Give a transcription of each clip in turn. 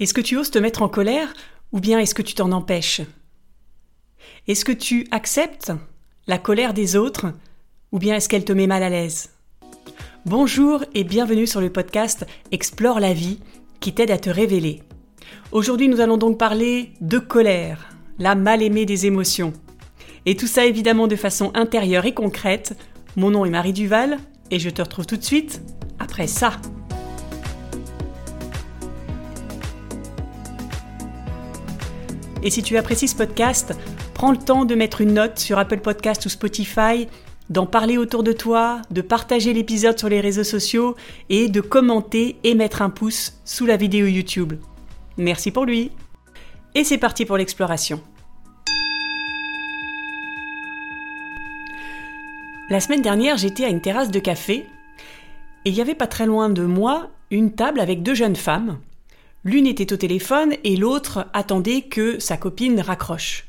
Est-ce que tu oses te mettre en colère ou bien est-ce que tu t'en empêches? Est-ce que tu acceptes la colère des autres ou bien est-ce qu'elle te met mal à l'aise? Bonjour et bienvenue sur le podcast Explore la vie qui t'aide à te révéler. Aujourd'hui nous allons donc parler de colère, la mal-aimée des émotions. Et tout ça évidemment de façon intérieure et concrète. Mon nom est Marie Duval et je te retrouve tout de suite après ça. Et si tu apprécies ce podcast, prends le temps de mettre une note sur Apple Podcast ou Spotify, d'en parler autour de toi, de partager l'épisode sur les réseaux sociaux et de commenter et mettre un pouce sous la vidéo YouTube. Merci pour lui. Et c'est parti pour l'exploration. La semaine dernière, j'étais à une terrasse de café et il y avait pas très loin de moi une table avec deux jeunes femmes L'une était au téléphone et l'autre attendait que sa copine raccroche.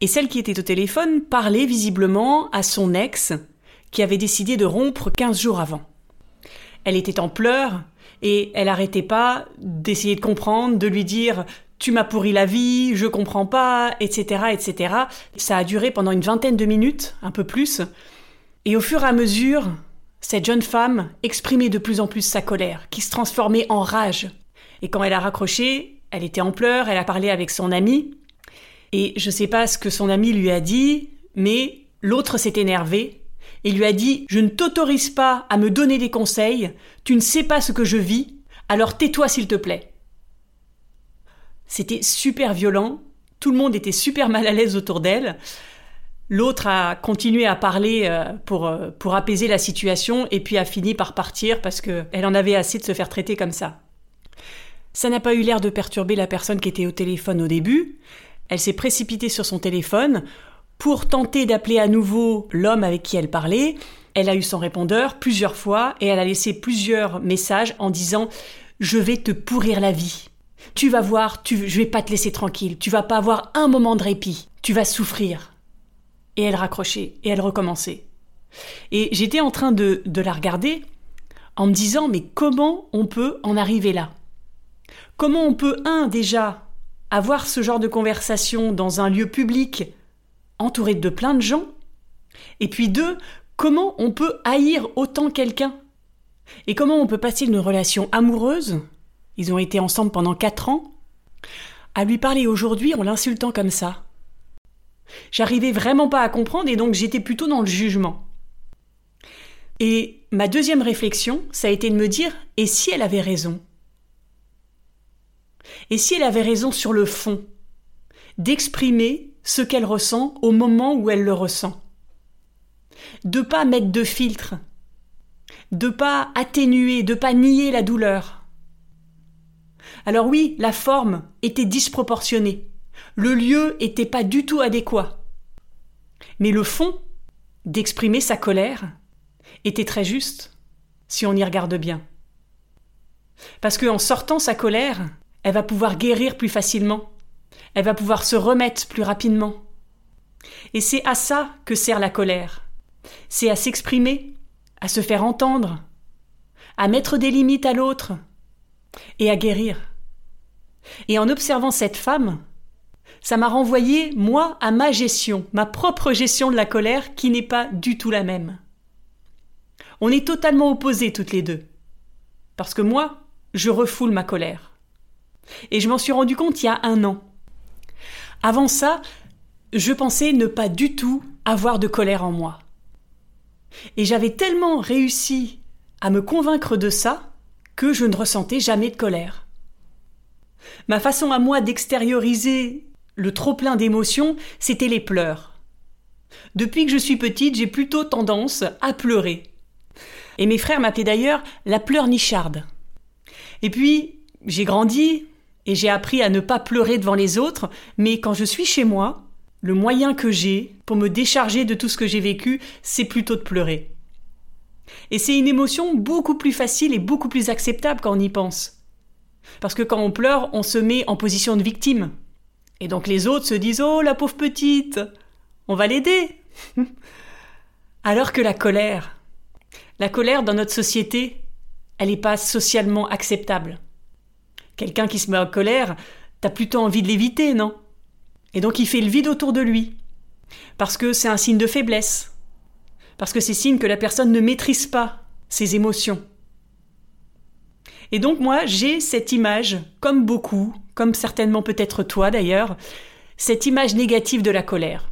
Et celle qui était au téléphone parlait visiblement à son ex qui avait décidé de rompre quinze jours avant. Elle était en pleurs et elle n'arrêtait pas d'essayer de comprendre, de lui dire tu m'as pourri la vie, je comprends pas, etc., etc. Ça a duré pendant une vingtaine de minutes, un peu plus. Et au fur et à mesure, cette jeune femme exprimait de plus en plus sa colère, qui se transformait en rage, et quand elle a raccroché, elle était en pleurs, elle a parlé avec son ami. Et je ne sais pas ce que son ami lui a dit, mais l'autre s'est énervé et lui a dit Je ne t'autorise pas à me donner des conseils, tu ne sais pas ce que je vis, alors tais-toi s'il te plaît. C'était super violent, tout le monde était super mal à l'aise autour d'elle. L'autre a continué à parler euh, pour, euh, pour apaiser la situation et puis a fini par partir parce qu'elle en avait assez de se faire traiter comme ça. Ça n'a pas eu l'air de perturber la personne qui était au téléphone au début. Elle s'est précipitée sur son téléphone pour tenter d'appeler à nouveau l'homme avec qui elle parlait. Elle a eu son répondeur plusieurs fois et elle a laissé plusieurs messages en disant Je vais te pourrir la vie. Tu vas voir, tu, je vais pas te laisser tranquille. Tu vas pas avoir un moment de répit. Tu vas souffrir. Et elle raccrochait et elle recommençait. Et j'étais en train de, de la regarder en me disant Mais comment on peut en arriver là? Comment on peut, un, déjà, avoir ce genre de conversation dans un lieu public entouré de plein de gens? Et puis deux, comment on peut haïr autant quelqu'un? Et comment on peut passer d'une relation amoureuse? Ils ont été ensemble pendant quatre ans. À lui parler aujourd'hui en l'insultant comme ça. J'arrivais vraiment pas à comprendre et donc j'étais plutôt dans le jugement. Et ma deuxième réflexion, ça a été de me dire et si elle avait raison? Et si elle avait raison sur le fond, d'exprimer ce qu'elle ressent au moment où elle le ressent. De pas mettre de filtre, de pas atténuer, de pas nier la douleur. Alors oui, la forme était disproportionnée. Le lieu était pas du tout adéquat. Mais le fond, d'exprimer sa colère, était très juste, si on y regarde bien. Parce qu'en sortant sa colère, elle va pouvoir guérir plus facilement. Elle va pouvoir se remettre plus rapidement. Et c'est à ça que sert la colère. C'est à s'exprimer, à se faire entendre, à mettre des limites à l'autre et à guérir. Et en observant cette femme, ça m'a renvoyé, moi, à ma gestion, ma propre gestion de la colère qui n'est pas du tout la même. On est totalement opposés toutes les deux. Parce que moi, je refoule ma colère. Et je m'en suis rendu compte il y a un an. Avant ça, je pensais ne pas du tout avoir de colère en moi. Et j'avais tellement réussi à me convaincre de ça que je ne ressentais jamais de colère. Ma façon à moi d'extérioriser le trop-plein d'émotions, c'était les pleurs. Depuis que je suis petite, j'ai plutôt tendance à pleurer. Et mes frères m'appelaient d'ailleurs la pleurnicharde. Et puis, j'ai grandi, et j'ai appris à ne pas pleurer devant les autres, mais quand je suis chez moi, le moyen que j'ai pour me décharger de tout ce que j'ai vécu, c'est plutôt de pleurer. Et c'est une émotion beaucoup plus facile et beaucoup plus acceptable quand on y pense. Parce que quand on pleure, on se met en position de victime. Et donc les autres se disent Oh, la pauvre petite, on va l'aider. Alors que la colère, la colère dans notre société, elle n'est pas socialement acceptable Quelqu'un qui se met en colère, t'as plutôt envie de l'éviter, non? Et donc il fait le vide autour de lui. Parce que c'est un signe de faiblesse. Parce que c'est signe que la personne ne maîtrise pas ses émotions. Et donc moi, j'ai cette image, comme beaucoup, comme certainement peut-être toi d'ailleurs, cette image négative de la colère.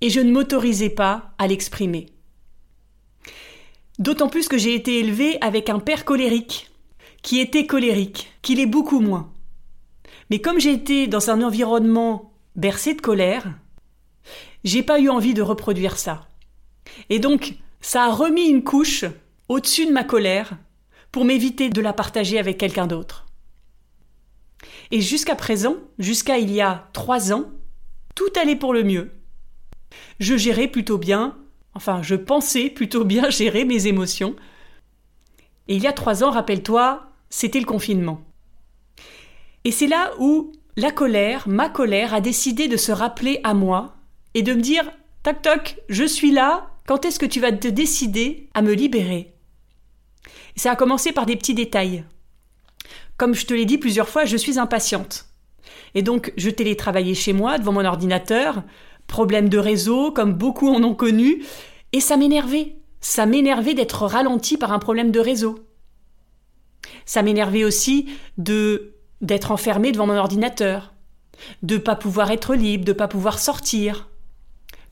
Et je ne m'autorisais pas à l'exprimer. D'autant plus que j'ai été élevée avec un père colérique, qui était colérique, qu'il est beaucoup moins. Mais comme j'ai été dans un environnement bercé de colère, j'ai pas eu envie de reproduire ça. Et donc, ça a remis une couche au-dessus de ma colère pour m'éviter de la partager avec quelqu'un d'autre. Et jusqu'à présent, jusqu'à il y a trois ans, tout allait pour le mieux. Je gérais plutôt bien, enfin je pensais plutôt bien gérer mes émotions. Et il y a trois ans, rappelle-toi, c'était le confinement. Et c'est là où la colère, ma colère, a décidé de se rappeler à moi et de me dire Toc toc, je suis là, quand est-ce que tu vas te décider à me libérer? Ça a commencé par des petits détails. Comme je te l'ai dit plusieurs fois, je suis impatiente. Et donc, je télétravaillais chez moi, devant mon ordinateur, problème de réseau, comme beaucoup en ont connu, et ça m'énervait. Ça m'énervait d'être ralenti par un problème de réseau. Ça m'énervait aussi de d'être enfermé devant mon ordinateur, de pas pouvoir être libre, de pas pouvoir sortir.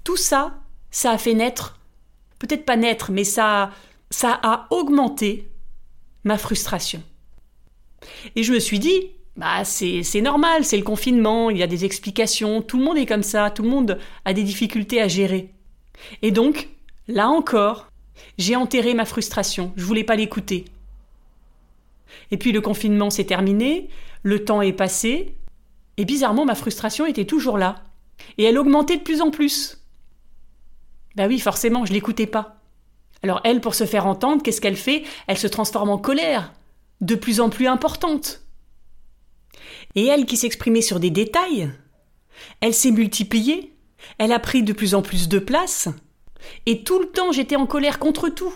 Tout ça, ça a fait naître, peut-être pas naître, mais ça, ça a augmenté ma frustration. Et je me suis dit, bah c'est normal, c'est le confinement, il y a des explications, tout le monde est comme ça, tout le monde a des difficultés à gérer. Et donc, là encore, j'ai enterré ma frustration, je voulais pas l'écouter. Et puis le confinement s'est terminé, le temps est passé, et bizarrement ma frustration était toujours là. Et elle augmentait de plus en plus. Bah oui, forcément, je l'écoutais pas. Alors elle, pour se faire entendre, qu'est-ce qu'elle fait? Elle se transforme en colère, de plus en plus importante. Et elle qui s'exprimait sur des détails, elle s'est multipliée, elle a pris de plus en plus de place, et tout le temps j'étais en colère contre tout.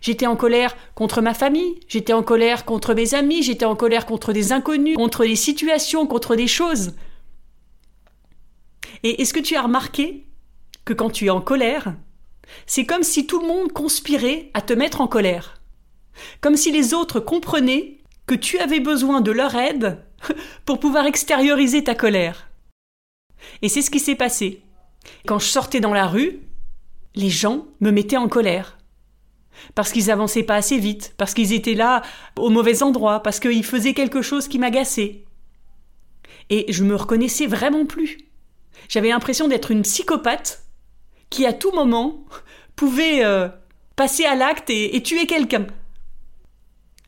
J'étais en colère contre ma famille, j'étais en colère contre mes amis, j'étais en colère contre des inconnus, contre des situations, contre des choses. Et est-ce que tu as remarqué que quand tu es en colère, c'est comme si tout le monde conspirait à te mettre en colère? Comme si les autres comprenaient que tu avais besoin de leur aide pour pouvoir extérioriser ta colère. Et c'est ce qui s'est passé. Quand je sortais dans la rue, les gens me mettaient en colère. Parce qu'ils avançaient pas assez vite, parce qu'ils étaient là au mauvais endroit, parce qu'ils faisaient quelque chose qui m'agaçait. Et je me reconnaissais vraiment plus. J'avais l'impression d'être une psychopathe qui à tout moment pouvait euh, passer à l'acte et tuer quelqu'un.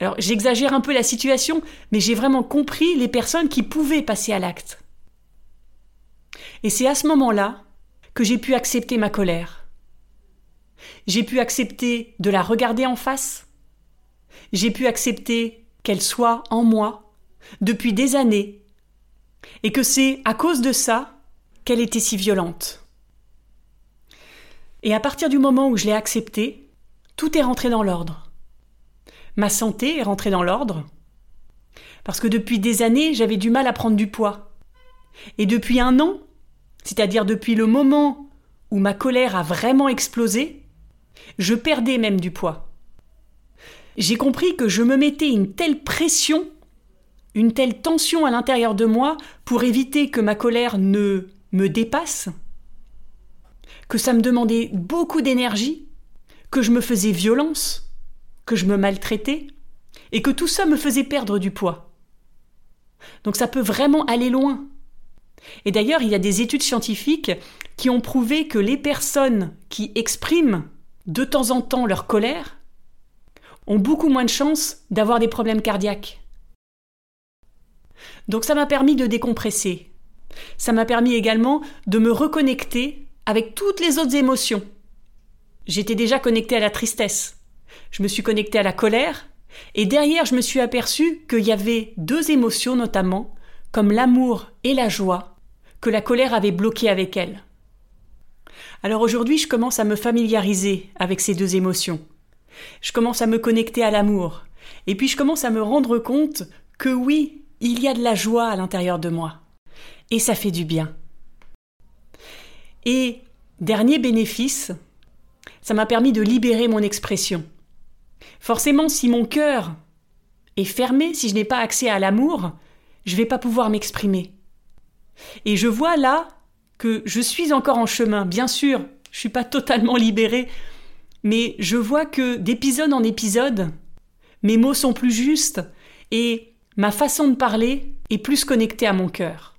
Alors j'exagère un peu la situation, mais j'ai vraiment compris les personnes qui pouvaient passer à l'acte. Et c'est à ce moment-là que j'ai pu accepter ma colère. J'ai pu accepter de la regarder en face. J'ai pu accepter qu'elle soit en moi depuis des années et que c'est à cause de ça qu'elle était si violente. Et à partir du moment où je l'ai acceptée, tout est rentré dans l'ordre ma santé est rentrée dans l'ordre. Parce que depuis des années, j'avais du mal à prendre du poids. Et depuis un an, c'est-à-dire depuis le moment où ma colère a vraiment explosé, je perdais même du poids. J'ai compris que je me mettais une telle pression, une telle tension à l'intérieur de moi pour éviter que ma colère ne me dépasse, que ça me demandait beaucoup d'énergie, que je me faisais violence, que je me maltraitais et que tout ça me faisait perdre du poids. Donc ça peut vraiment aller loin. Et d'ailleurs, il y a des études scientifiques qui ont prouvé que les personnes qui expriment de temps en temps leur colère ont beaucoup moins de chances d'avoir des problèmes cardiaques. Donc ça m'a permis de décompresser. Ça m'a permis également de me reconnecter avec toutes les autres émotions. J'étais déjà connectée à la tristesse je me suis connectée à la colère, et derrière je me suis aperçu qu'il y avait deux émotions notamment, comme l'amour et la joie, que la colère avait bloquées avec elle. Alors aujourd'hui je commence à me familiariser avec ces deux émotions. Je commence à me connecter à l'amour, et puis je commence à me rendre compte que oui, il y a de la joie à l'intérieur de moi. Et ça fait du bien. Et dernier bénéfice, ça m'a permis de libérer mon expression. Forcément, si mon cœur est fermé, si je n'ai pas accès à l'amour, je ne vais pas pouvoir m'exprimer. Et je vois là que je suis encore en chemin. Bien sûr, je ne suis pas totalement libérée, mais je vois que d'épisode en épisode, mes mots sont plus justes et ma façon de parler est plus connectée à mon cœur.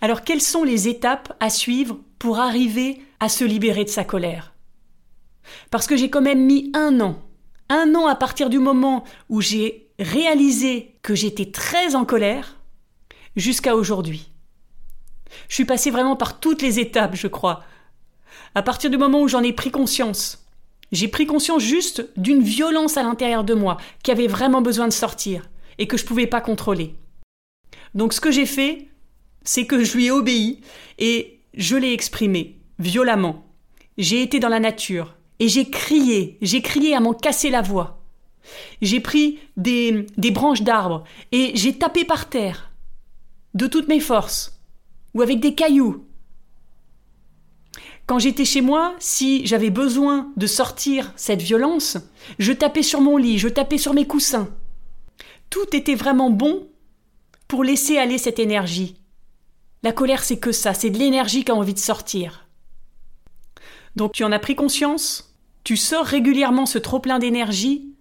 Alors quelles sont les étapes à suivre pour arriver à se libérer de sa colère? Parce que j'ai quand même mis un an, un an à partir du moment où j'ai réalisé que j'étais très en colère, jusqu'à aujourd'hui. Je suis passé vraiment par toutes les étapes, je crois. À partir du moment où j'en ai pris conscience, j'ai pris conscience juste d'une violence à l'intérieur de moi qui avait vraiment besoin de sortir et que je ne pouvais pas contrôler. Donc ce que j'ai fait, c'est que je lui ai obéi et je l'ai exprimé violemment. J'ai été dans la nature et j'ai crié, j'ai crié à m'en casser la voix. J'ai pris des, des branches d'arbres et j'ai tapé par terre de toutes mes forces ou avec des cailloux. Quand j'étais chez moi, si j'avais besoin de sortir cette violence, je tapais sur mon lit, je tapais sur mes coussins. Tout était vraiment bon pour laisser aller cette énergie. La colère, c'est que ça, c'est de l'énergie qui a envie de sortir. Donc tu en as pris conscience, tu sors régulièrement ce trop-plein d'énergie,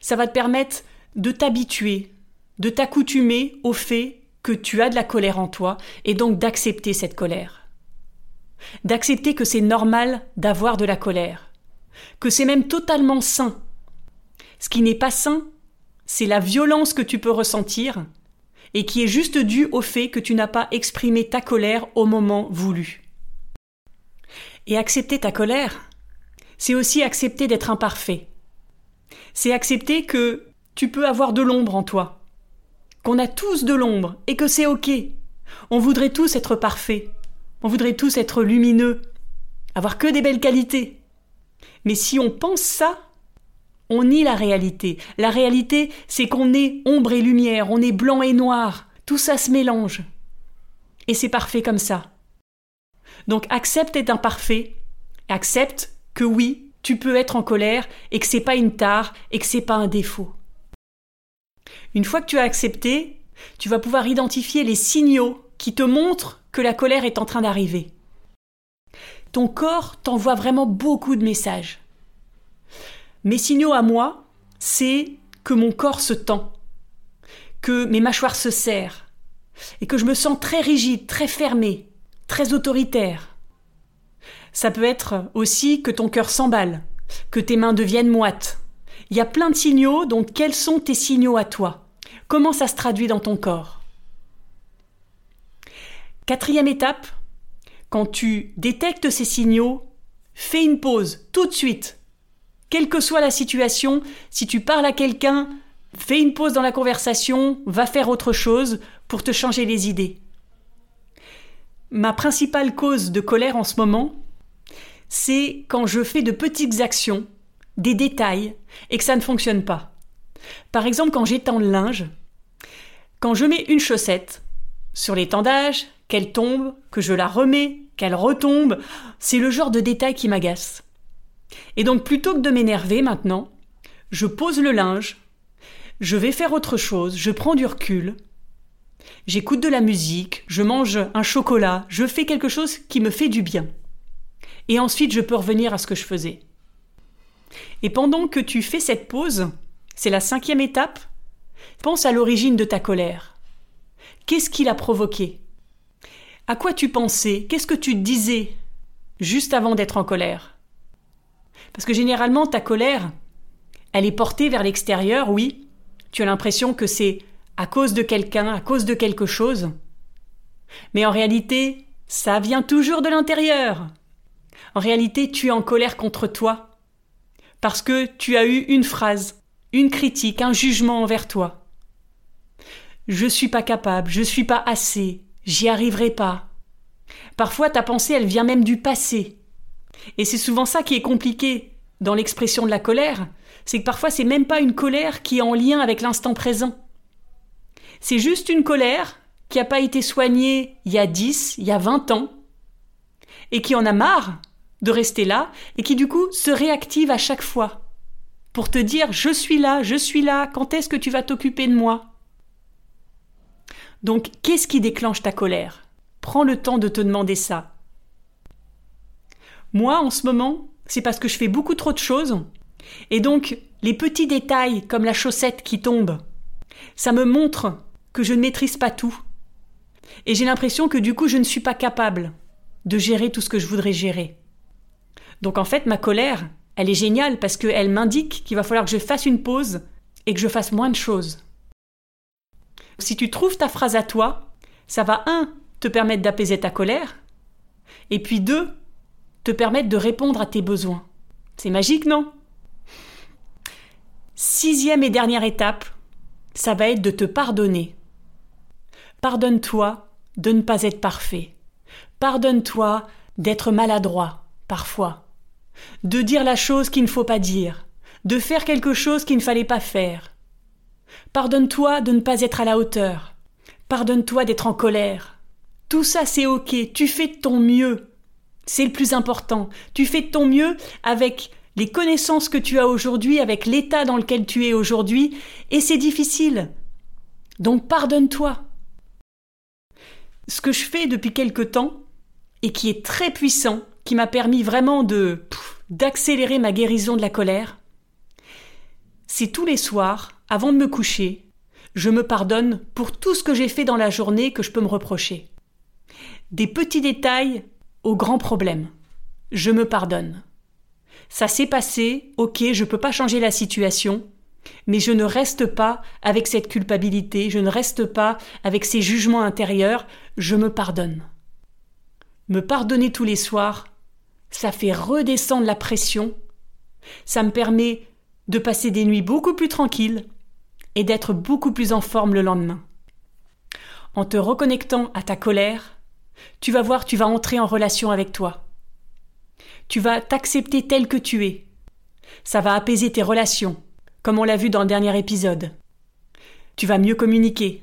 ça va te permettre de t'habituer, de t'accoutumer au fait que tu as de la colère en toi et donc d'accepter cette colère. D'accepter que c'est normal d'avoir de la colère, que c'est même totalement sain. Ce qui n'est pas sain, c'est la violence que tu peux ressentir et qui est juste due au fait que tu n'as pas exprimé ta colère au moment voulu. Et accepter ta colère, c'est aussi accepter d'être imparfait. C'est accepter que tu peux avoir de l'ombre en toi, qu'on a tous de l'ombre et que c'est ok. On voudrait tous être parfaits. On voudrait tous être lumineux, avoir que des belles qualités. Mais si on pense ça, on nie la réalité. La réalité, c'est qu'on est ombre et lumière, on est blanc et noir. Tout ça se mélange. Et c'est parfait comme ça. Donc accepte d'être imparfait, accepte que oui, tu peux être en colère et que c'est pas une tare et que c'est pas un défaut. Une fois que tu as accepté, tu vas pouvoir identifier les signaux qui te montrent que la colère est en train d'arriver. Ton corps t'envoie vraiment beaucoup de messages. Mes signaux à moi, c'est que mon corps se tend, que mes mâchoires se serrent, et que je me sens très rigide, très fermé, très autoritaire. Ça peut être aussi que ton cœur s'emballe, que tes mains deviennent moites. Il y a plein de signaux, donc quels sont tes signaux à toi? Comment ça se traduit dans ton corps? Quatrième étape, quand tu détectes ces signaux, fais une pause tout de suite. Quelle que soit la situation, si tu parles à quelqu'un, fais une pause dans la conversation, va faire autre chose pour te changer les idées. Ma principale cause de colère en ce moment, c'est quand je fais de petites actions, des détails, et que ça ne fonctionne pas. Par exemple, quand j'étends le linge, quand je mets une chaussette sur l'étendage, qu'elle tombe, que je la remets, qu'elle retombe, c'est le genre de détail qui m'agace. Et donc plutôt que de m'énerver maintenant, je pose le linge, je vais faire autre chose, je prends du recul, j'écoute de la musique, je mange un chocolat, je fais quelque chose qui me fait du bien. Et ensuite je peux revenir à ce que je faisais. Et pendant que tu fais cette pause, c'est la cinquième étape. Pense à l'origine de ta colère. Qu'est-ce qui l'a provoqué À quoi tu pensais? Qu'est-ce que tu disais juste avant d'être en colère? Parce que généralement, ta colère, elle est portée vers l'extérieur, oui. Tu as l'impression que c'est à cause de quelqu'un, à cause de quelque chose. Mais en réalité, ça vient toujours de l'intérieur. En réalité, tu es en colère contre toi. Parce que tu as eu une phrase, une critique, un jugement envers toi. Je suis pas capable, je suis pas assez, j'y arriverai pas. Parfois ta pensée elle vient même du passé. Et c'est souvent ça qui est compliqué dans l'expression de la colère, c'est que parfois c'est même pas une colère qui est en lien avec l'instant présent. C'est juste une colère qui n'a pas été soignée il y a 10, il y a 20 ans, et qui en a marre de rester là, et qui du coup se réactive à chaque fois pour te dire je suis là, je suis là, quand est-ce que tu vas t'occuper de moi? Donc qu'est-ce qui déclenche ta colère? Prends le temps de te demander ça. Moi, en ce moment, c'est parce que je fais beaucoup trop de choses, et donc les petits détails comme la chaussette qui tombe, ça me montre que je ne maîtrise pas tout. Et j'ai l'impression que du coup je ne suis pas capable de gérer tout ce que je voudrais gérer. Donc en fait ma colère, elle est géniale parce qu'elle m'indique qu'il va falloir que je fasse une pause et que je fasse moins de choses. Si tu trouves ta phrase à toi, ça va un te permettre d'apaiser ta colère, et puis deux te permettre de répondre à tes besoins. C'est magique, non? Sixième et dernière étape, ça va être de te pardonner. Pardonne-toi de ne pas être parfait. Pardonne-toi d'être maladroit, parfois. De dire la chose qu'il ne faut pas dire. De faire quelque chose qu'il ne fallait pas faire. Pardonne-toi de ne pas être à la hauteur. Pardonne-toi d'être en colère. Tout ça c'est ok, tu fais de ton mieux. C'est le plus important. Tu fais de ton mieux avec les connaissances que tu as aujourd'hui, avec l'état dans lequel tu es aujourd'hui, et c'est difficile. Donc pardonne-toi. Ce que je fais depuis quelque temps, et qui est très puissant, qui m'a permis vraiment de d'accélérer ma guérison de la colère, c'est tous les soirs, avant de me coucher, je me pardonne pour tout ce que j'ai fait dans la journée que je peux me reprocher. Des petits détails aux grands problèmes. Je me pardonne. Ça s'est passé, ok, je peux pas changer la situation, mais je ne reste pas avec cette culpabilité, je ne reste pas avec ces jugements intérieurs, je me pardonne. Me pardonner tous les soirs, ça fait redescendre la pression, ça me permet de passer des nuits beaucoup plus tranquilles et d'être beaucoup plus en forme le lendemain. En te reconnectant à ta colère, tu vas voir, tu vas entrer en relation avec toi. Tu vas t'accepter tel que tu es. Ça va apaiser tes relations, comme on l'a vu dans le dernier épisode. Tu vas mieux communiquer.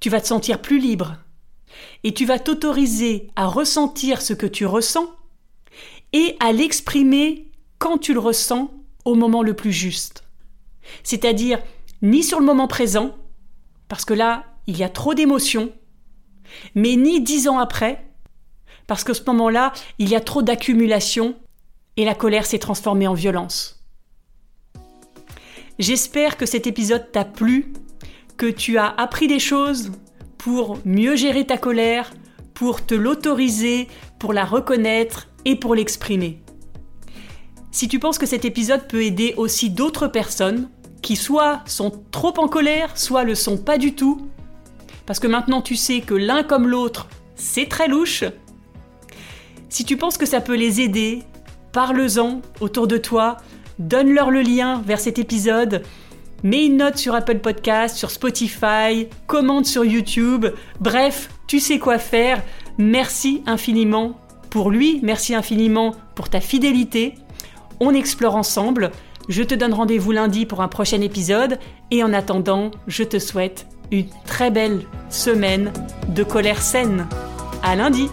Tu vas te sentir plus libre. Et tu vas t'autoriser à ressentir ce que tu ressens et à l'exprimer quand tu le ressens au moment le plus juste. C'est-à-dire ni sur le moment présent, parce que là, il y a trop d'émotions, mais ni dix ans après, parce que ce moment-là, il y a trop d'accumulation et la colère s'est transformée en violence. J'espère que cet épisode t'a plu, que tu as appris des choses pour mieux gérer ta colère, pour te l'autoriser, pour la reconnaître et pour l'exprimer. Si tu penses que cet épisode peut aider aussi d'autres personnes qui soit sont trop en colère, soit le sont pas du tout, parce que maintenant tu sais que l'un comme l'autre, c'est très louche, si tu penses que ça peut les aider, parle-en autour de toi, donne-leur le lien vers cet épisode, mets une note sur Apple Podcast, sur Spotify, commente sur YouTube, bref, tu sais quoi faire. Merci infiniment pour lui, merci infiniment pour ta fidélité. On explore ensemble. Je te donne rendez-vous lundi pour un prochain épisode et en attendant, je te souhaite une très belle semaine de colère saine. À lundi!